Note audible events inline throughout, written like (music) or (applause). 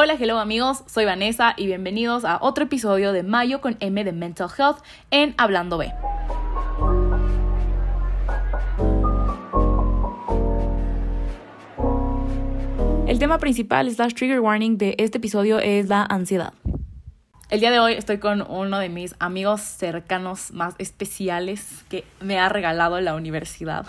Hola, hello amigos, soy Vanessa y bienvenidos a otro episodio de Mayo con M de Mental Health en Hablando B. El tema principal, slash trigger warning de este episodio es la ansiedad. El día de hoy estoy con uno de mis amigos cercanos más especiales que me ha regalado la universidad.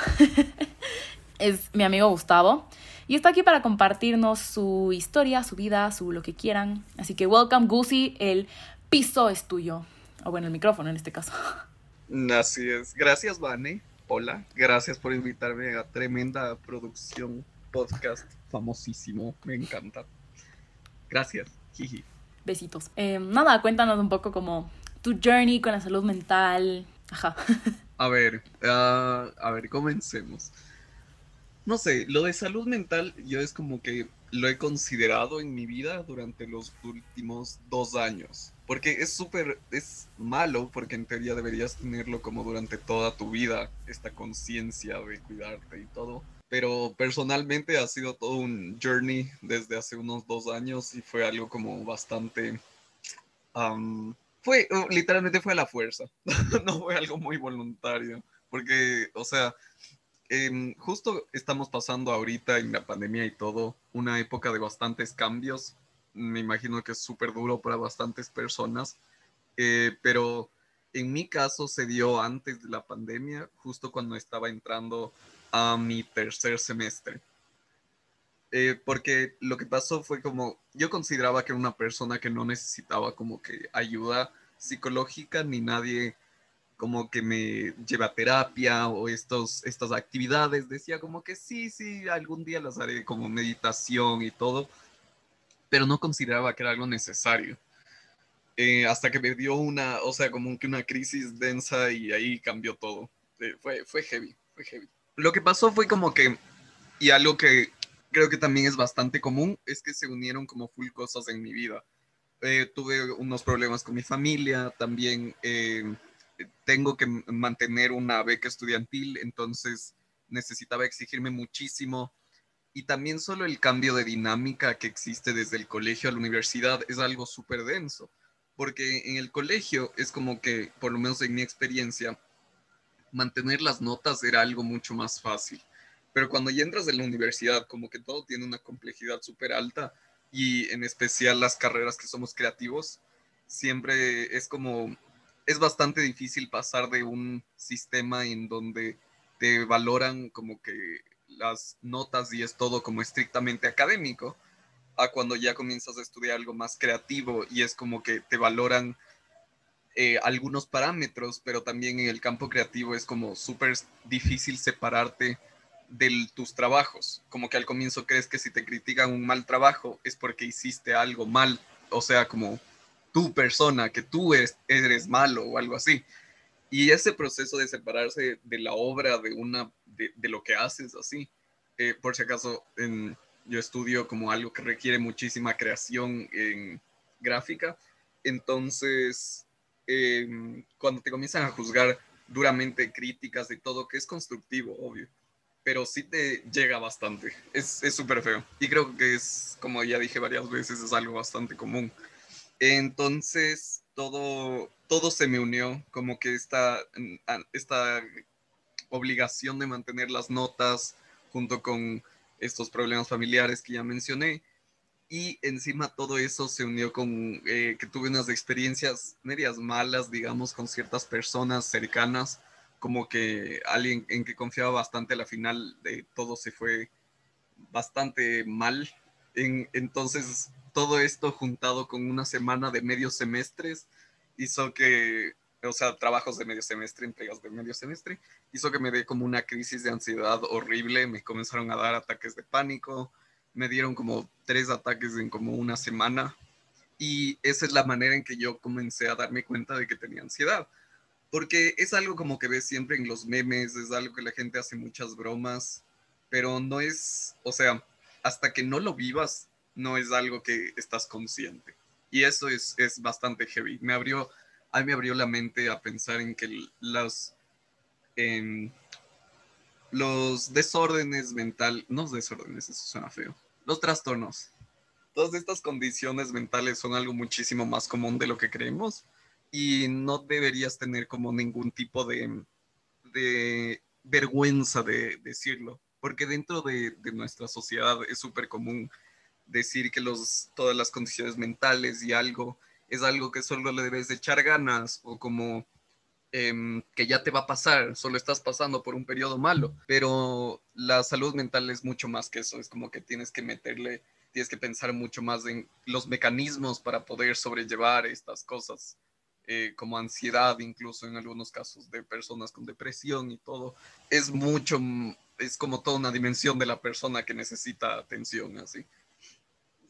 (laughs) es mi amigo Gustavo. Y está aquí para compartirnos su historia, su vida, su lo que quieran. Así que welcome, Gusi, el piso es tuyo. O bueno, el micrófono en este caso. (laughs) Así es. Gracias, Vane. Hola. Gracias por invitarme a tremenda producción, podcast famosísimo. Me encanta. Gracias. Jiji. Besitos. Eh, nada, cuéntanos un poco como tu journey con la salud mental. Ajá. (laughs) A ver, uh, a ver, comencemos no sé, lo de salud mental yo es como que lo he considerado en mi vida durante los últimos dos años. Porque es súper, es malo, porque en teoría deberías tenerlo como durante toda tu vida, esta conciencia de cuidarte y todo. Pero personalmente ha sido todo un journey desde hace unos dos años y fue algo como bastante... fue, literalmente fue a la fuerza, (laughs) no fue algo muy voluntario. Porque, o sea, Em, justo estamos pasando ahorita en la pandemia y todo, una época de bastantes cambios. Me imagino que es súper duro para bastantes personas, eh, pero en mi caso se dio antes de la pandemia, justo cuando estaba entrando a mi tercer semestre. Eh, porque lo que pasó fue como, yo consideraba que era una persona que no necesitaba como que ayuda psicológica ni nadie como que me lleva a terapia o estos, estas actividades. Decía como que sí, sí, algún día las haré como meditación y todo, pero no consideraba que era algo necesario. Eh, hasta que me dio una, o sea, como que una crisis densa y ahí cambió todo. Eh, fue, fue heavy, fue heavy. Lo que pasó fue como que, y algo que creo que también es bastante común, es que se unieron como full cosas en mi vida. Eh, tuve unos problemas con mi familia, también tengo que mantener una beca estudiantil, entonces necesitaba exigirme muchísimo. Y también solo el cambio de dinámica que existe desde el colegio a la universidad es algo súper denso, porque en el colegio es como que, por lo menos en mi experiencia, mantener las notas era algo mucho más fácil. Pero cuando ya entras en la universidad, como que todo tiene una complejidad súper alta y en especial las carreras que somos creativos, siempre es como es bastante difícil pasar de un sistema en donde te valoran como que las notas y es todo como estrictamente académico, a cuando ya comienzas a estudiar algo más creativo y es como que te valoran eh, algunos parámetros, pero también en el campo creativo es como súper difícil separarte de tus trabajos. Como que al comienzo crees que si te critican un mal trabajo es porque hiciste algo mal, o sea, como tu persona, que tú eres, eres malo o algo así. Y ese proceso de separarse de la obra, de, una, de, lo que haces así, eh, por si acaso yo estudio como algo que requiere muchísima creación en gráfica, entonces em, cuando te comienzan a juzgar duramente críticas de todo, que es constructivo, obvio, pero sí te llega bastante, es súper feo. Y creo que es, como ya dije varias veces, es algo bastante común. Entonces, todo, todo se me unió, como que esta, esta obligación de mantener las notas junto con estos problemas familiares que ya mencioné. Y encima todo eso se unió con eh, que tuve unas experiencias medias malas, digamos, con ciertas personas cercanas, como que alguien en que confiaba bastante a la final de todo se fue bastante mal. En, entonces todo esto juntado con una semana de medio semestres hizo que, o sea, trabajos de medio semestre, entregas de medio semestre, hizo que me dé como una crisis de ansiedad horrible, me comenzaron a dar ataques de pánico, me dieron como tres ataques en como una semana y esa es la manera en que yo comencé a darme cuenta de que tenía ansiedad. Porque es algo como que ves siempre en los memes, es algo que la gente hace muchas bromas, pero no es, o sea, hasta que no lo vivas, no es algo que estás consciente. Y eso es, es bastante heavy. Me abrió, a mí abrió la mente a pensar en que las, los desórdenes mental, no desórdenes, eso suena feo, los trastornos, todas estas condiciones mentales son algo muchísimo más común de lo que creemos y no deberías tener como ningún tipo de, de vergüenza de decirlo, porque dentro de, de nuestra sociedad es súper común decir que los, todas las condiciones mentales y algo es algo que solo le debes de echar ganas o como em, que ya te va a pasar, solo estás pasando por un periodo malo, pero la salud mental es mucho más que eso, es como que tienes que meterle, tienes que pensar mucho más en los mecanismos para poder sobrellevar estas cosas. Eh, como ansiedad, incluso en algunos casos de personas con depresión y todo, es mucho, es como toda una dimensión de la persona que necesita atención, así.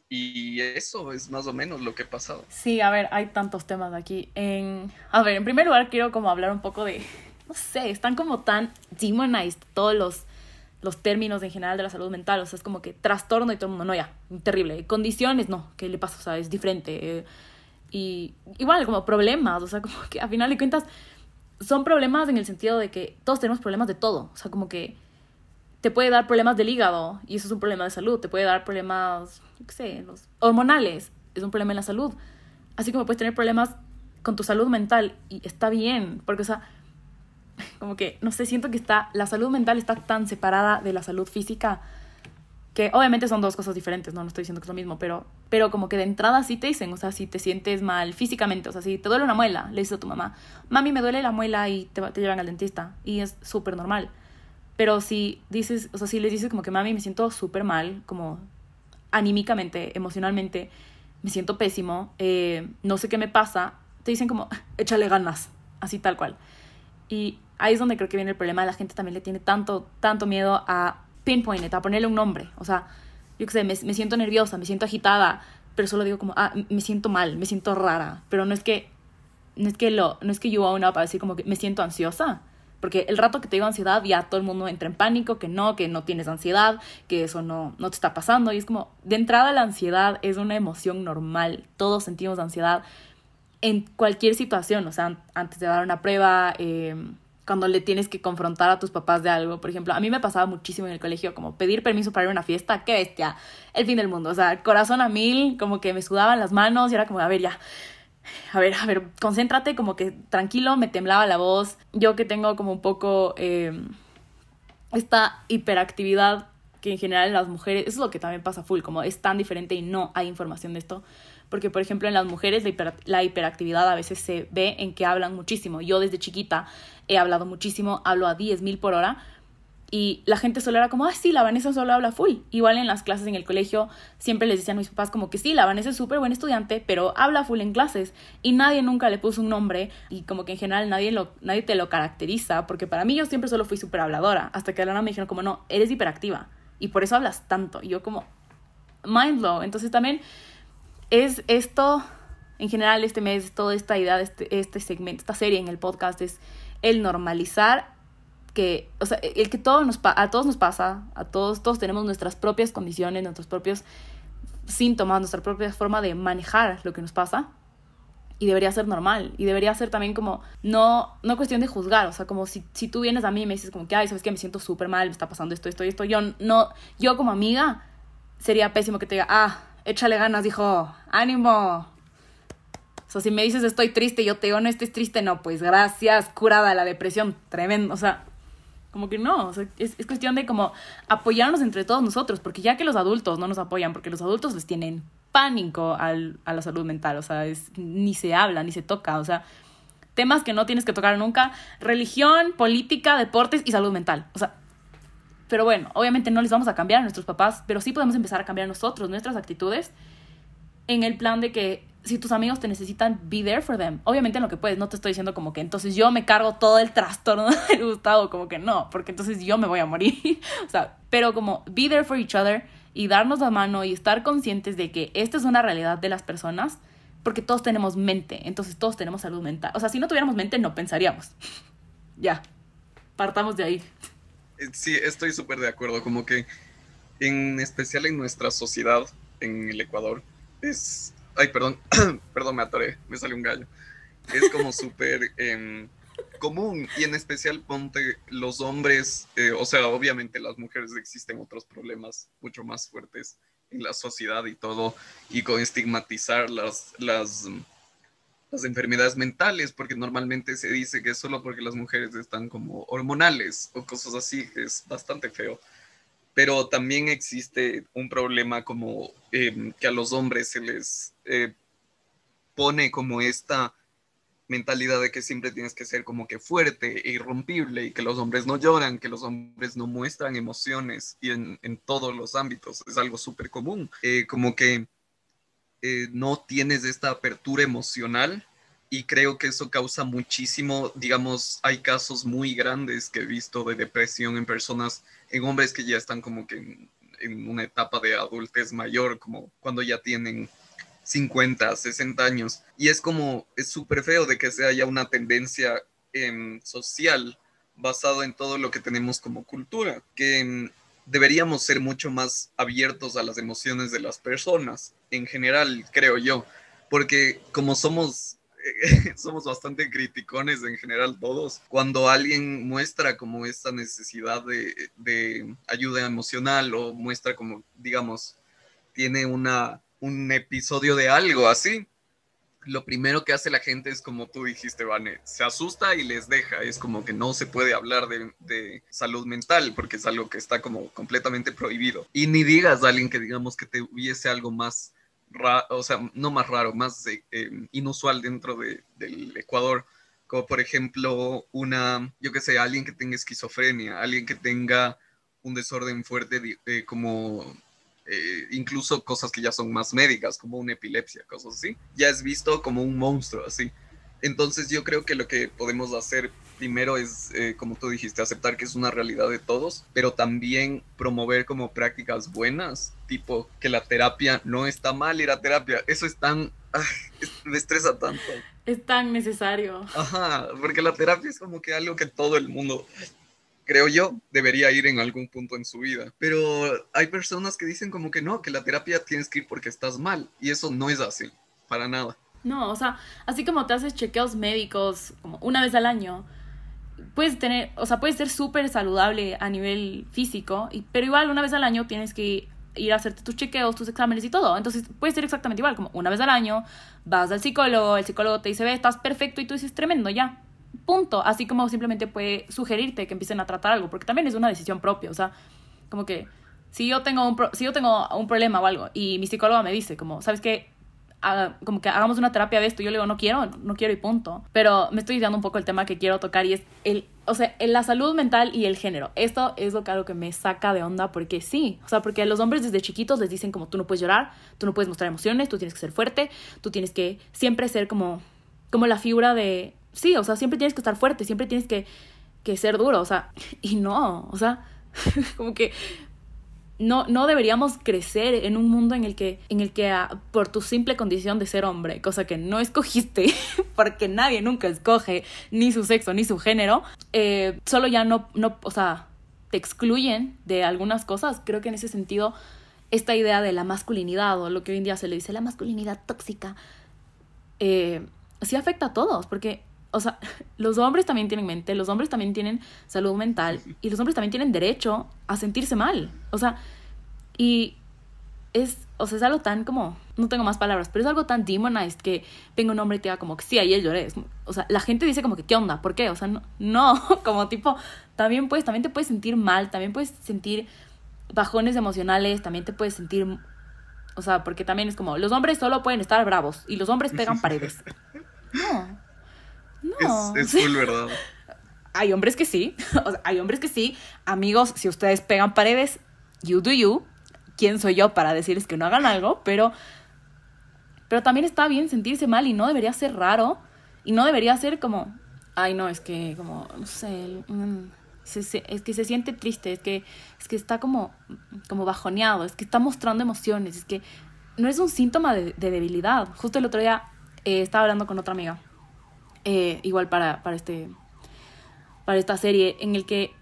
Y eso es más o menos lo que ha pasado. Sí, a ver, hay tantos temas aquí. En, a ver, en primer lugar quiero como hablar un poco de, no sé, están como tan demonized todos los, los términos en general de la salud mental. O sea, es como que trastorno y todo el mundo, no, ya, terrible. Condiciones, no, ¿qué le pasa? O sea, es diferente. y igual, como problemas, o sea, como que a final de cuentas son problemas en el sentido de que todos tenemos problemas de todo. O sea, como que te puede dar problemas del hígado y eso es un problema de salud. Te puede dar problemas, qué sé, los hormonales, es un problema en la salud. Así como puedes tener problemas con tu salud mental y está bien, porque, o sea, (laughs) como que, no sé, siento que está, la salud mental está tan separada de la salud física que obviamente son dos cosas diferentes, no, no estoy diciendo que es lo mismo, pero, pero como que de entrada sí te dicen, o sea, si te sientes mal físicamente, o sea, si te duele una muela, le dices a tu mamá, mami, me duele la muela y te, te llevan al dentista, y es súper normal. Pero si dices, o sea, si les dices como que mami, me siento súper mal, como anímicamente, emocionalmente, me siento pésimo, eh, no sé qué me pasa, te dicen como, (laughs) échale ganas, así tal cual. Y ahí es donde creo que viene el problema, la gente también le tiene tanto, tanto miedo a pinpoint a ponerle un nombre. O sea, yo qué sé, me, siento nerviosa, me siento agitada, pero solo digo como, ah, me siento mal, me siento rara, pero no es que, no es que lo, no es que yo a una para decir como que me siento ansiosa, porque el rato que te digo ansiedad, ya todo el mundo entra en pánico, que no, que no tienes ansiedad, que eso no, no te está pasando. Y es como, de entrada la ansiedad es una emoción normal. Todos sentimos ansiedad en cualquier situación. O sea, antes de dar una prueba, eh, cuando le tienes que confrontar a tus papás de algo. Por ejemplo, a mí me pasaba muchísimo en el colegio, como pedir permiso para ir a una fiesta, qué bestia, el fin del mundo. O sea, corazón a mil, como que me sudaban las manos y era como, a ver, ya a ver, a ver, concéntrate, como que tranquilo, me temblaba la voz. Yo que tengo como un poco em, esta hiperactividad que en general en las mujeres, eso es lo que también pasa full, como es tan diferente y no hay información de esto. Porque, por ejemplo, en las mujeres la, la hiperactividad a veces se ve en que hablan muchísimo. Yo desde chiquita he hablado muchísimo, hablo a 10.000 por hora, y la gente solo era como, ah, sí, la Vanessa solo habla full. Igual en las clases en el colegio siempre les decían a mis papás como que sí, la Vanessa es súper buen estudiante, pero habla full en clases. Y nadie nunca le puso un nombre y como que en general nadie, nadie te lo caracteriza, porque para mí yo siempre solo fui súper habladora. Hasta que a la me dijeron como, no, eres hiperactiva. Y por eso hablas tanto. Y yo como, mind blow. Entonces también es esto, en general este mes, toda esta idea este, este segmento, esta serie en el podcast es el normalizar que, o sea, el que todo nos a todos nos pasa, a todos, todos tenemos nuestras propias condiciones, nuestros propios síntomas, nuestra propia forma de manejar lo que nos pasa. Y debería ser normal. Y debería ser también como, no, no cuestión de juzgar. O sea, como si, si tú vienes a mí y me dices como que, ay, sabes que me siento súper mal, me está pasando esto, esto y esto. Yo no, yo como amiga, sería pésimo que te diga, ah, échale ganas, dijo, ánimo. O sea, si me dices estoy triste, yo te digo, no estés triste, no, pues gracias, curada la depresión, tremendo. O sea, como que no, es, es, cuestión de como apoyarnos entre todos nosotros, porque ya que los adultos no nos apoyan, porque los adultos les tienen pánico al, a la salud mental, o sea, es, ni se habla, ni se toca, o sea, temas que no tienes que tocar nunca, religión, política, deportes y salud mental, o sea, pero bueno, obviamente no les vamos a cambiar a nuestros papás, pero sí podemos empezar a cambiar nosotros, nuestras actitudes, en el plan de que si tus amigos te necesitan, be there for them. Obviamente en lo que puedes, no te estoy diciendo como que entonces yo me cargo todo el trastorno (laughs) del Gustavo, como que no, porque entonces yo me voy a morir. (laughs) o sea, pero como be there for each other y darnos la mano y estar conscientes de que esta es una realidad de las personas, porque todos tenemos mente, entonces todos tenemos salud mental. O sea, si no tuviéramos mente, no pensaríamos. (laughs) ya, partamos de ahí. Eh, sí, estoy súper de acuerdo, como que en especial en nuestra sociedad, en el Ecuador, es Ay, perdón, (clears throat) perdón, me atoré, me salió un gallo. Es como súper (laughs) em, común y en especial ponte los hombres, eh, o sea, obviamente las mujeres existen otros problemas mucho más fuertes en la sociedad y todo, y con estigmatizar las, las, las enfermedades mentales, porque normalmente se dice que es solo porque las mujeres están como hormonales o cosas así, es bastante feo. Pero también existe un problema como em, que a los hombres se les eh, pone como esta mentalidad de que siempre tienes que ser como que fuerte e irrompible y que los hombres no lloran, que los hombres no muestran emociones y en, todos los ámbitos. Es algo súper común. Eh, como que eh, no tienes esta apertura emocional y creo que eso causa muchísimo, digamos, hay casos muy grandes que he visto de depresión en personas, en hombres que ya están como que en, en una etapa de adultez mayor, como cuando ya tienen 50, 60 años. Y es como, es súper feo de que se haya una tendencia em, social basado en todo lo que tenemos como cultura, que em, deberíamos ser mucho más abiertos a las emociones de las personas, en general, creo yo, porque como somos (laughs) somos bastante criticones en general todos. Cuando alguien muestra como esta necesidad de, de, ayuda emocional o muestra como, digamos, tiene una un episodio de algo así, lo primero que hace la gente es como tú dijiste, Vane, se asusta y les deja. Es como que no se puede hablar de, salud mental porque es algo que está como completamente prohibido. Y ni digas a alguien que digamos que te hubiese algo más o sea, no más raro, más eh, em, inusual dentro de, del Ecuador. Como por ejemplo una, yo qué sé, alguien que tenga esquizofrenia, alguien que tenga un desorden fuerte eh, como eh, incluso cosas que ya son más médicas, como una epilepsia, cosas así, ya es visto como un monstruo, así. Entonces yo creo que lo que podemos hacer primero es, eh, como tú dijiste, aceptar que es una realidad de todos, pero también promover como prácticas buenas, tipo que la terapia no está mal ir a terapia. Eso es tan... me estresa tanto. Es tan necesario. Ajá, porque la terapia es como que algo que todo el mundo creo yo, debería ir en algún punto en su vida. Pero hay personas que dicen como que no, que la terapia tienes que ir porque estás mal. Y eso no es así, para nada. No, o sea, así como te haces chequeos médicos como una vez al año, puedes tener, o sea, puedes ser súper saludable a nivel físico, y, pero igual una vez al año tienes que ir a hacerte tus chequeos, tus exámenes y todo. Entonces puede ser exactamente igual, como una vez al año vas al psicólogo, el psicólogo te dice, ve, estás perfecto y tú dices, tremendo, ya, punto. Así como simplemente puede sugerirte que empiecen a tratar algo, porque también es una decisión propia. O sea, como que si yo tengo un, si yo tengo un problema o algo y mi psicóloga me dice, como, ¿sabes qué? Como que hagamos una terapia de esto. Yo le digo, no quiero, no quiero y punto. Pero me estoy dando un poco el tema que quiero tocar y es el, o sea, la salud mental y el género. Esto es lo que, algo que me saca de onda porque sí, o sea, porque los hombres desde chiquitos les dicen como tú no puedes llorar, tú no puedes mostrar emociones, tú tienes que ser fuerte, tú tienes que siempre ser como, como la figura de, sí, o sea, siempre tienes que estar fuerte, siempre tienes que, que ser duro, o sea, y no, o sea, (laughs) como que no, no deberíamos crecer en un mundo en el que, en el que ah, por tu simple condición de ser hombre, cosa que no escogiste, (laughs) porque nadie nunca escoge ni su sexo ni su género, eh, solo ya no, no, o sea, te excluyen de algunas cosas. Creo que en ese sentido, esta idea de la masculinidad, o lo que hoy en día se le dice la masculinidad tóxica, eh, sí afecta a todos, porque o sea, (laughs) los hombres también tienen mente, los hombres también tienen salud mental y los hombres también tienen derecho a sentirse mal. O sea, y es, o sea, es algo tan como, no tengo más palabras, pero es algo tan demonized que venga un hombre y te diga como que sí, ayer lloré. O sea, la gente dice como que, ¿qué onda? ¿Por qué? O sea, no, no (laughs) como tipo, también puedes, también te puedes sentir mal, también puedes sentir bajones emocionales, también te puedes sentir, o sea, porque también es como, los hombres solo pueden estar bravos y los hombres pegan (laughs) paredes. No. No. Es, es full verdad. (laughs) Hay hombres que sí, (laughs) o sea, hay hombres que sí. Amigos, si ustedes pegan paredes, you do you. ¿Quién soy yo para decirles que no hagan algo? Pero, pero también está bien sentirse mal y no debería ser raro. Y no debería ser como, ay no, es que como, no sé, es que se siente triste, es que, es que está como, como bajoneado, es que está mostrando emociones, es que no es un síntoma de, debilidad. Justo el otro día eh, estaba hablando con otra amiga eh, igual para, para, este, para esta serie, en el que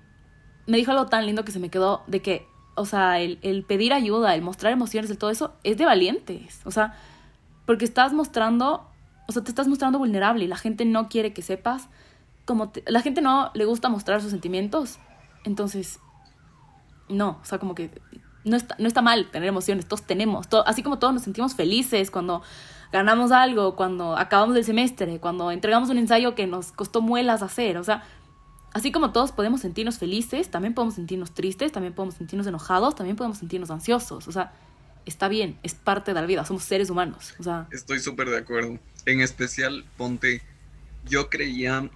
me dijo algo tan lindo que se me quedó de que, o sea, el, el pedir ayuda, el mostrar emociones, el todo eso, es de valientes. O sea, porque estás mostrando, o sea, te estás mostrando vulnerable y la gente no quiere que sepas, como la gente no le gusta mostrar sus sentimientos. Entonces, no, o sea, como que no está, no está mal tener emociones, todos tenemos, así como todos nos sentimos felices cuando ganamos algo, cuando acabamos el semestre, cuando entregamos un ensayo que nos costó muelas hacer, o sea, así como todos podemos sentirnos felices, también podemos sentirnos tristes, también podemos sentirnos enojados, también podemos sentirnos ansiosos, o sea, está bien, es parte de la vida, somos seres humanos, o sea. Estoy súper de acuerdo. En especial, ponte, yo creía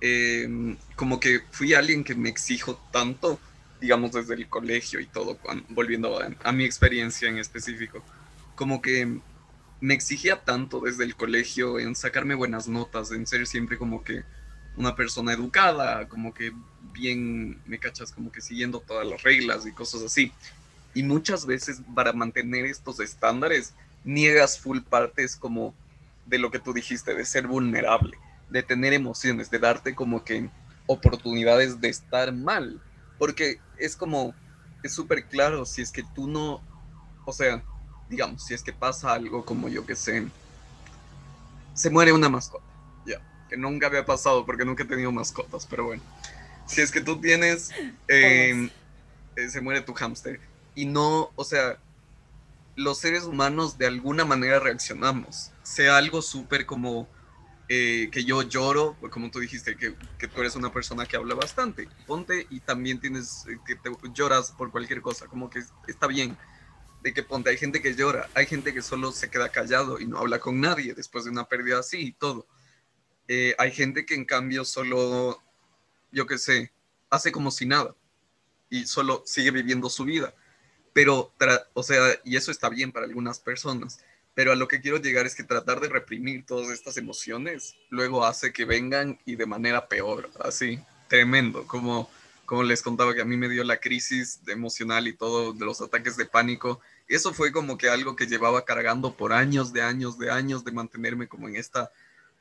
em, como que fui alguien que me exijo tanto, digamos desde el colegio y todo, volviendo a mi experiencia en específico, como que me exigía tanto desde el colegio en sacarme buenas notas, en ser siempre como que una persona educada, como que bien, me cachas, como que siguiendo todas las reglas y cosas así. Y muchas veces para mantener estos estándares niegas full partes como de lo que tú dijiste, de ser vulnerable, de tener emociones, de darte como que oportunidades de estar mal. Porque es como, es súper claro, si es que tú no, o sea, digamos, si es que pasa algo como yo que sé, se muere una mascota, ya, que nunca había pasado porque nunca he tenido mascotas, pero bueno, si es que tú tienes, em, eh, se muere tu hámster y no, o sea, los seres humanos de alguna manera reaccionamos, sea algo súper como eh, que yo lloro, como tú dijiste, que, que, tú eres una persona que habla bastante, ponte y también tienes, eh, que te lloras por cualquier cosa, como que está bien de que ponte, hay gente que llora, hay gente que solo se queda callado y no habla con nadie después de una pérdida así y todo. Eh, hay gente que en cambio solo, yo qué sé, hace como si nada y solo sigue viviendo su vida. Pero, o sea, y eso está bien para algunas personas, pero a lo que quiero llegar es que tratar de reprimir todas estas emociones luego hace que vengan y de manera peor, así, tremendo, como como les contaba que a mí me dio la crisis emocional y todo de los ataques de pánico eso fue como que algo que llevaba cargando por años, de años, de años, de mantenerme como en esta,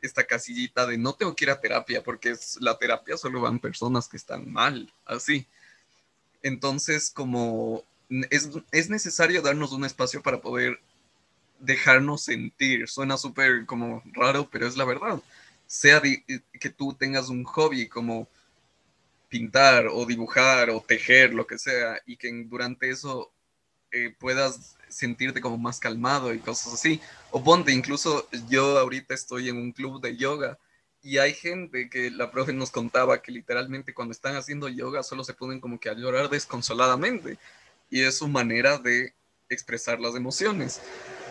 esta casillita de no tengo que ir a terapia, porque es, la terapia solo van personas que están mal, así. Entonces, como es, es necesario darnos un espacio para poder dejarnos sentir. Suena súper como raro, pero es la verdad. Sea que tú tengas un hobby como pintar o dibujar o tejer, lo que sea, y que durante eso eh, puedas sentirte como más calmado y cosas así. O ponte, incluso yo ahorita estoy en un club de yoga y hay gente que la profe nos contaba que literalmente cuando están haciendo yoga solo se ponen como que a llorar desconsoladamente y es su manera de expresar las emociones.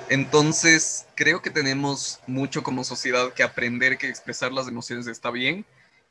Entonces, creo que tenemos mucho como sociedad que aprender que expresar las emociones está bien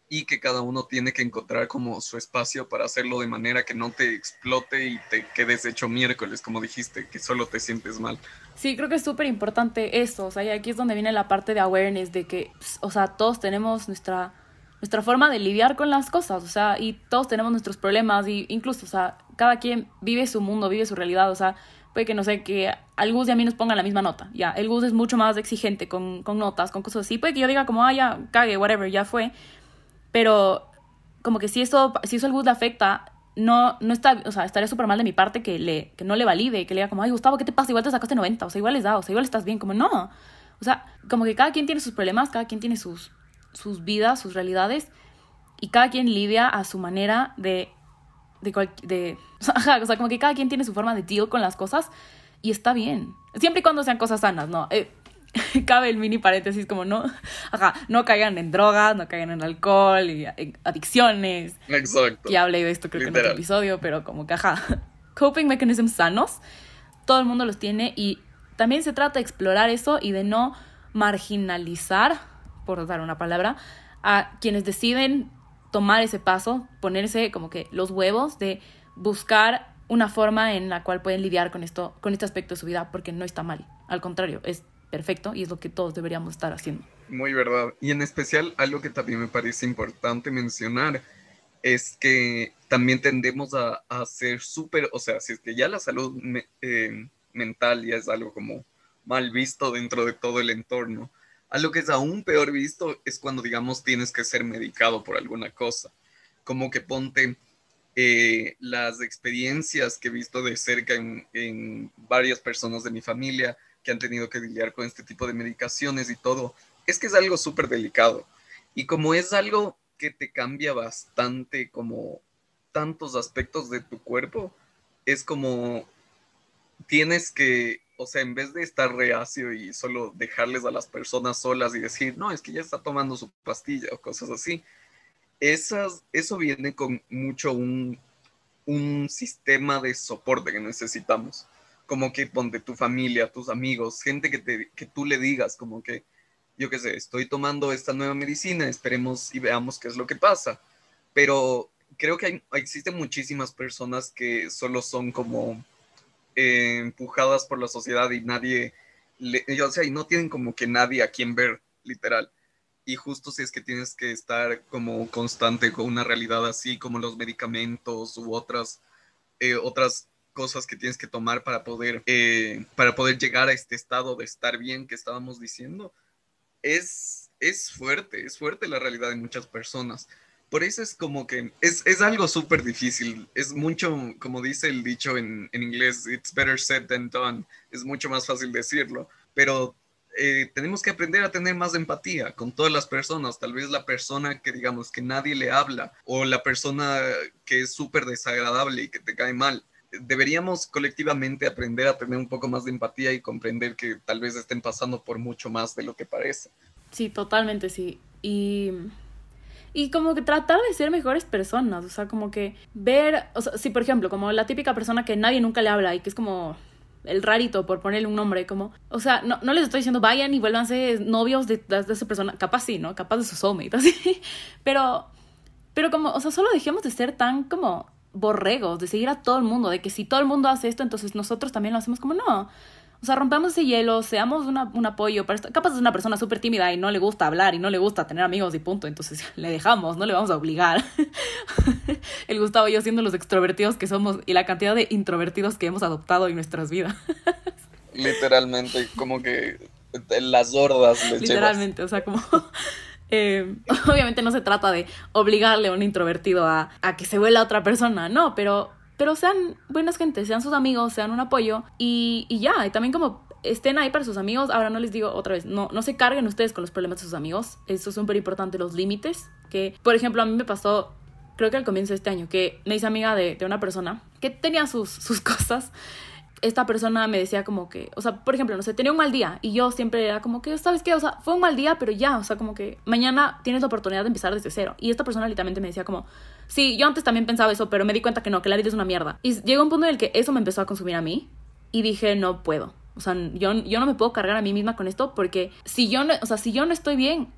y que cada uno tiene que encontrar como su espacio para hacerlo de manera que no te explote y te quedes hecho miércoles, como dijiste, que solo te sientes mal. Sí, creo que es súper importante eso, o sea, y aquí es donde viene la parte de awareness, de que, o sea, todos tenemos nuestra, nuestra forma de lidiar con las cosas, o sea, y todos tenemos nuestros problemas, y incluso, o sea, cada quien vive su mundo, vive su realidad, o sea, puede que, no sé, que al Gus y a mí nos pongan la misma nota, ya, el Gus es mucho más exigente con, con notas, con cosas así, puede que yo diga como, ah, ya, cague, whatever, ya fue, pero como que si eso, si eso le afecta, no, no está, o sea, estaría súper mal de mi parte que, le, que no le valide, que le diga como, ay, Gustavo, ¿qué te pasa? Igual te sacaste 90, o sea, igual les da, o sea, igual estás bien, como no. O sea, como que cada quien tiene sus problemas, cada quien tiene sus, sus vidas, sus realidades, y cada quien lidia a su manera de, de, de (laughs) o sea, como que cada quien tiene su forma de deal con las cosas, y está bien. Siempre y cuando sean cosas sanas, ¿no? Eh, (laughs) cabe el mini paréntesis como no, ajá, no caigan en drogas, no caigan en alcohol y adicciones. Exacto. Y hablé de esto creo que en otro episodio, pero como que ajá, (laughs) coping mechanisms sanos, todo el mundo los tiene y también se trata de explorar eso y de no marginalizar, por dar una palabra, a quienes deciden tomar ese paso, ponerse como que los huevos de buscar una forma en la cual pueden lidiar con esto, con este aspecto de su vida, porque no está mal. Al contrario, es perfecto y es lo que todos deberíamos estar haciendo. Muy verdad. Y en especial algo que también me parece importante mencionar es que también tendemos a, a ser súper, o sea, si es que ya la salud eh, mental ya es algo como mal visto dentro de todo el entorno, algo que es aún peor visto es cuando, digamos, tienes que ser medicado por alguna cosa. Como que ponte eh, las experiencias que he visto de cerca en, en varias personas de mi familia, que han tenido que lidiar con este tipo de medicaciones y todo, es que es algo súper delicado. Y como es algo que te cambia bastante como tantos aspectos de tu cuerpo, es como tienes que, o sea, en vez de estar reacio y solo dejarles a las personas solas y decir, no, es que ya está tomando su pastilla o cosas así, esas, eso viene con mucho un, un sistema de soporte que necesitamos. Como que ponte tu familia, tus amigos, gente que, te, que tú le digas, como que, yo qué sé, estoy tomando esta nueva medicina, esperemos y veamos qué es lo que pasa. Pero creo que existen muchísimas personas que solo son como eh, empujadas por la sociedad y nadie, le, o sea, y no tienen como que nadie a quien ver, literal. Y justo si es que tienes que estar como constante con una realidad así como los medicamentos u otras, eh, otras cosas que tienes que tomar para poder, eh, para poder llegar a este estado de estar bien que estábamos diciendo, es, es fuerte, es fuerte la realidad de muchas personas. Por eso es como que es, es algo súper difícil. Es mucho, como dice el dicho en, en, inglés, it's better said than done. Es mucho más fácil decirlo. Pero eh, tenemos que aprender a tener más empatía con todas las personas. Tal vez la persona que digamos que nadie le habla o la persona que es súper desagradable y que te cae mal. Deberíamos colectivamente aprender a tener un poco más de empatía y comprender que tal vez estén pasando por mucho más de lo que parece. Sí, totalmente sí. Y y como que tratar de ser mejores personas, o sea, como que ver, o sea, si por ejemplo, como la típica persona que nadie nunca le habla y que es como el rarito, por ponerle un nombre, como, o sea, no, no les estoy diciendo vayan y vuélvanse novios de, de, esa persona, capaz sí, ¿no? Capaz de su soulmate, (laughs) así, pero, pero como, o sea, solo dejemos de ser tan como borregos, de seguir a todo el mundo, de que si todo el mundo hace esto, entonces nosotros también lo hacemos como, no, o sea, rompamos ese hielo, seamos una, un apoyo. Para esto. Capaz es una persona súper tímida y no le gusta hablar y no le gusta tener amigos y punto. Entonces (laughs) le dejamos, no le vamos a obligar. (laughs) El Gustavo y yo siendo los extrovertidos que somos y la cantidad de introvertidos que hemos adoptado en nuestras vidas. Literalmente, como que las gordas. Literalmente, o sea, como... Eh, (laughs) obviamente no se trata de obligarle a un introvertido a, a que se vuela otra persona, no, pero pero sean buenas gente, sean sus amigos, sean un apoyo y, y ya, y también como estén ahí para sus amigos. Ahora no les digo otra vez, no, no se carguen ustedes con los problemas de sus amigos. Eso es súper importante, los límites. Que, por ejemplo, a mí me pasó, creo que al comienzo de este año, que me hice amiga de, de una persona que tenía sus, sus (laughs) cosas esta persona me decía como que, o sea, por ejemplo, no sé, tenía un mal día y yo siempre era como que, ¿sabes qué? O sea, fue un mal día, pero ya, o sea, como que mañana tienes la oportunidad de empezar desde cero. Y esta persona literalmente me decía como, sí, yo antes también pensaba eso, pero me di cuenta que no, que la vida es una mierda. Y llegó un punto en el que eso me empezó a consumir a mí y dije, no puedo. O sea, yo, yo no me puedo cargar a mí misma con esto porque si yo no, o sea, si yo no estoy bien,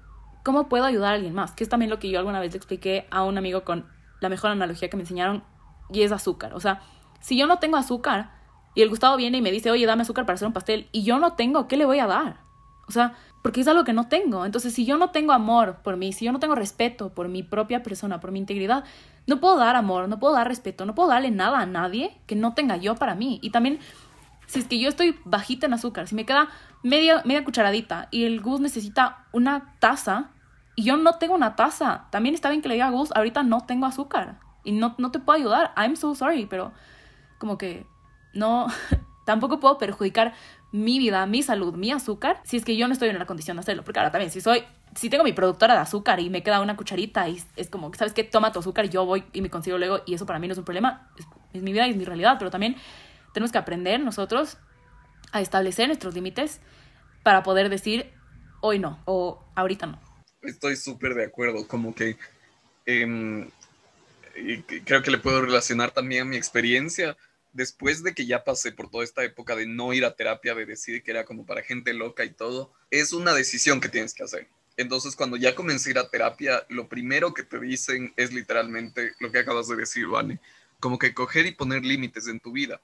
¿cómo puedo ayudar a alguien más? Que es también lo que yo alguna vez le expliqué a un amigo con la mejor analogía que me enseñaron y es azúcar. O sea, si yo no tengo azúcar, y el Gustavo viene y me dice, oye, dame azúcar para hacer un pastel. Y yo no tengo, ¿qué le voy a dar? O sea, porque es algo que no tengo. Entonces, si yo no tengo amor por mí, si yo no tengo respeto por mi propia persona, por mi integridad, no puedo dar amor, no puedo dar respeto, no puedo darle nada a nadie que no tenga yo para mí. Y también, si es que yo estoy bajita en azúcar, si me queda media, media cucharadita y el Gus necesita una taza y yo no tengo una taza, también está bien que le diga a Gus, ahorita no tengo azúcar y no, no te puedo ayudar. I'm so sorry, pero como que no, (laughs) tampoco puedo perjudicar mi vida, mi salud, mi azúcar, si es que yo no estoy en la condición de hacerlo. Porque ahora también, si soy, si tengo mi productora de azúcar y me queda una cucharita y es como, ¿sabes qué? Toma tu azúcar y yo voy y me consigo luego y eso para mí no es un problema, es, mi vida y es mi realidad, pero también tenemos que aprender nosotros a establecer nuestros límites para poder decir hoy no o ahorita no. Estoy súper de acuerdo, como que eh, creo que le puedo relacionar también mi experiencia después de que ya pasé por toda esta época de no ir a terapia, de decir que era como para gente loca y todo, es una decisión que tienes que hacer. Entonces, cuando ya comencé a ir a terapia, lo primero que te dicen es literalmente lo que acabas de decir, Vane, como que coger y poner límites en tu vida.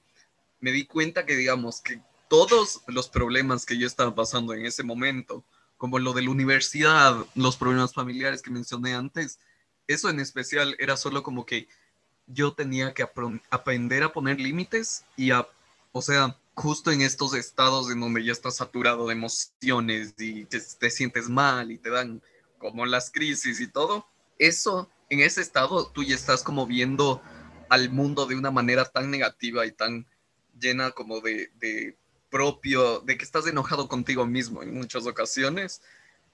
Me di cuenta que, digamos, que todos los problemas que yo estaba pasando en ese momento, como lo de la universidad, los problemas familiares que mencioné antes, eso en especial era solo como que yo tenía que aprender a poner límites y a, o sea, justo en estos estados en donde ya estás saturado de emociones y te, te sientes mal y te dan como las crisis y todo, eso, en ese estado tú ya estás como viendo al mundo de una manera tan negativa y tan llena como de propio, de que estás enojado contigo mismo en muchas ocasiones,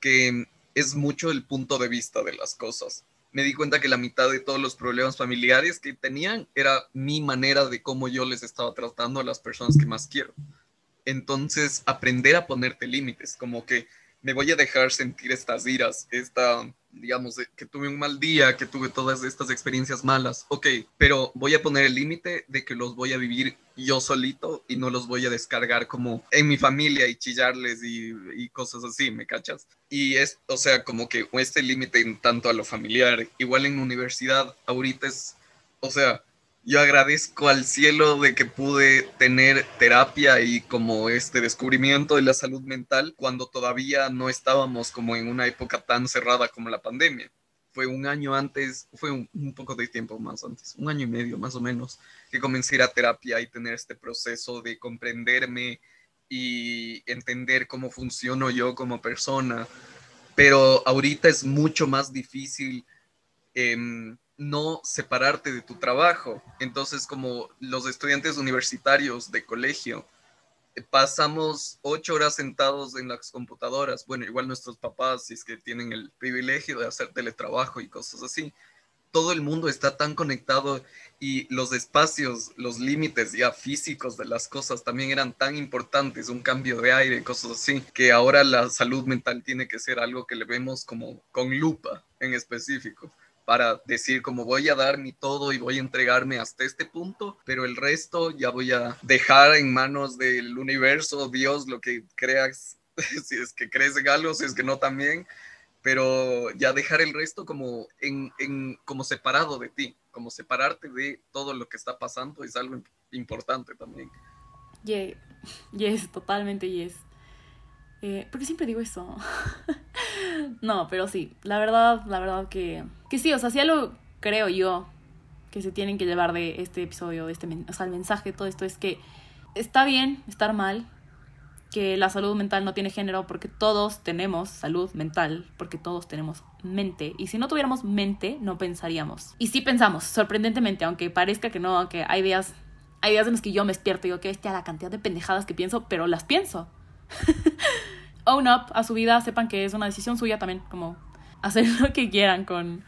que es mucho el punto de vista de las cosas. Me di cuenta que la mitad de todos los problemas familiares que tenían era mi manera de cómo yo les estaba tratando a las personas que más quiero. Entonces, aprender a ponerte límites, como que me voy a dejar sentir estas iras, esta, digamos, que tuve un mal día, que tuve todas estas experiencias malas, ok, pero voy a poner el límite de que los voy a vivir yo solito y no los voy a descargar como en mi familia y chillarles y, cosas así, ¿me cachas? Y es, o sea, como que este límite en tanto a lo familiar, igual en universidad, ahorita es, o sea, yo agradezco al cielo de que pude tener terapia y como este descubrimiento de la salud mental cuando todavía no estábamos como en una época tan cerrada como la pandemia. Fue un año antes, fue un, poco de tiempo más antes, un año y medio más o menos, que comencé a terapia y tener este proceso de comprenderme y entender cómo funciono yo como persona. Pero ahorita es mucho más difícil. Eh, no separarte de tu trabajo. Entonces, como los estudiantes universitarios de colegio, eh, pasamos ocho horas sentados en las computadoras. Bueno, igual nuestros papás, es que tienen el privilegio de hacer teletrabajo y cosas así. Todo el mundo está tan conectado y los espacios, los límites ya físicos de las cosas también eran tan importantes, un cambio de aire, cosas así, que ahora la salud mental tiene que ser algo que le vemos como con lupa en específico para decir como voy a dar mi todo y voy a entregarme hasta este punto, pero el resto ya voy a dejar en manos del universo, Dios, lo que creas, (laughs) si es que crees en algo, si es que no también, pero ya dejar el resto como, en, como separado de ti, como separarte de todo lo que está pasando es algo importante también. Yeah. Yes, totalmente yes. Eh, porque siempre digo eso. (laughs) no, pero sí, la verdad, la verdad que, que sí, o sea, si algo creo yo que se tienen que llevar de este episodio, de este, o sea, el mensaje de todo esto es que está bien estar mal, que la salud mental no tiene género porque todos tenemos salud mental, porque todos tenemos mente. Y si no tuviéramos mente, no pensaríamos. Y sí pensamos, sorprendentemente, aunque parezca que no, que hay días, hay días en los que yo me despierto y digo que bestia la cantidad de pendejadas que pienso, pero las pienso. (laughs) own up a su vida, sepan que es una decisión suya también, como hacer (laughs) lo que quieran con,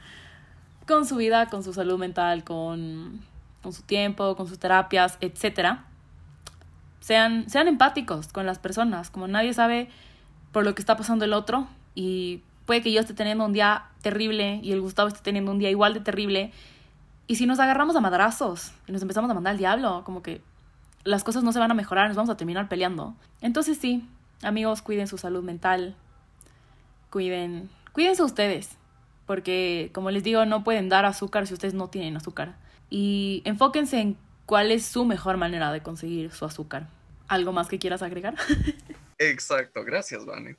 con su vida, con su salud mental, con, con su tiempo, con sus terapias, etc. Sean, sean empáticos con las personas, como nadie sabe por lo que está pasando el otro y puede que yo esté teniendo un día terrible y el Gustavo esté teniendo un día igual de terrible. Y si nos agarramos a madrazos y nos empezamos a mandar al diablo, como que las cosas no se van a mejorar, nos vamos a terminar peleando. Entonces sí, Amigos, cuiden su salud mental. Cuiden, cuídense ustedes. Porque, como les digo, no pueden dar azúcar si ustedes no tienen azúcar. Y enfóquense en cuál es su mejor manera de conseguir su azúcar. ¿Algo más que quieras agregar? (laughs) Exacto, gracias, Vane.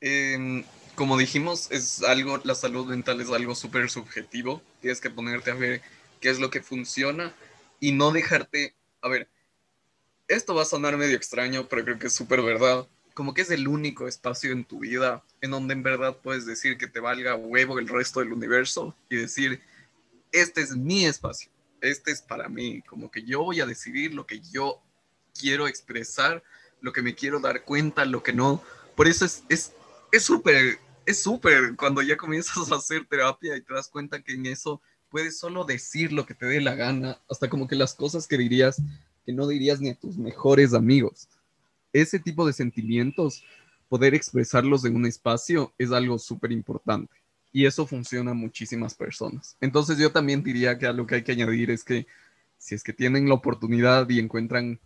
Em, como dijimos, es algo, la salud mental es algo súper subjetivo. Tienes que ponerte a ver qué es lo que funciona y no dejarte. A ver, esto va a sonar medio extraño, pero creo que es súper verdad como que es el único espacio en tu vida en donde en verdad puedes decir que te valga huevo el resto del universo y decir, este es mi espacio, este es para mí, como que yo voy a decidir lo que yo quiero expresar, lo que me quiero dar cuenta, lo que no. Por eso es es es súper es súper cuando ya comienzas a hacer terapia y te das cuenta que en eso puedes solo decir lo que te dé la gana, hasta como que las cosas que dirías que no dirías ni a tus mejores amigos ese tipo de sentimientos, poder expresarlos en un espacio es algo súper importante. Y eso funciona a muchísimas personas. Entonces yo también diría que algo que hay que añadir es que si es que tienen la oportunidad y encuentran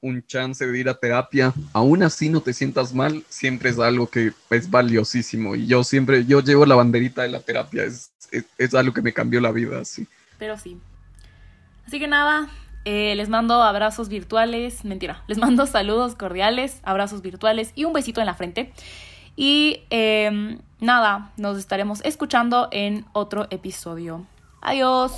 un chance de ir a terapia, aún así no te sientas mal, siempre es algo que es valiosísimo. Y yo siempre, yo llevo la banderita de la terapia, es, es, algo que me cambió la vida, sí. Pero sí. Así que nada, eh, les mando abrazos virtuales, mentira, les mando (laughs) saludos cordiales, abrazos virtuales y un besito en la frente. Y em, nada, nos estaremos escuchando en otro episodio. Adiós.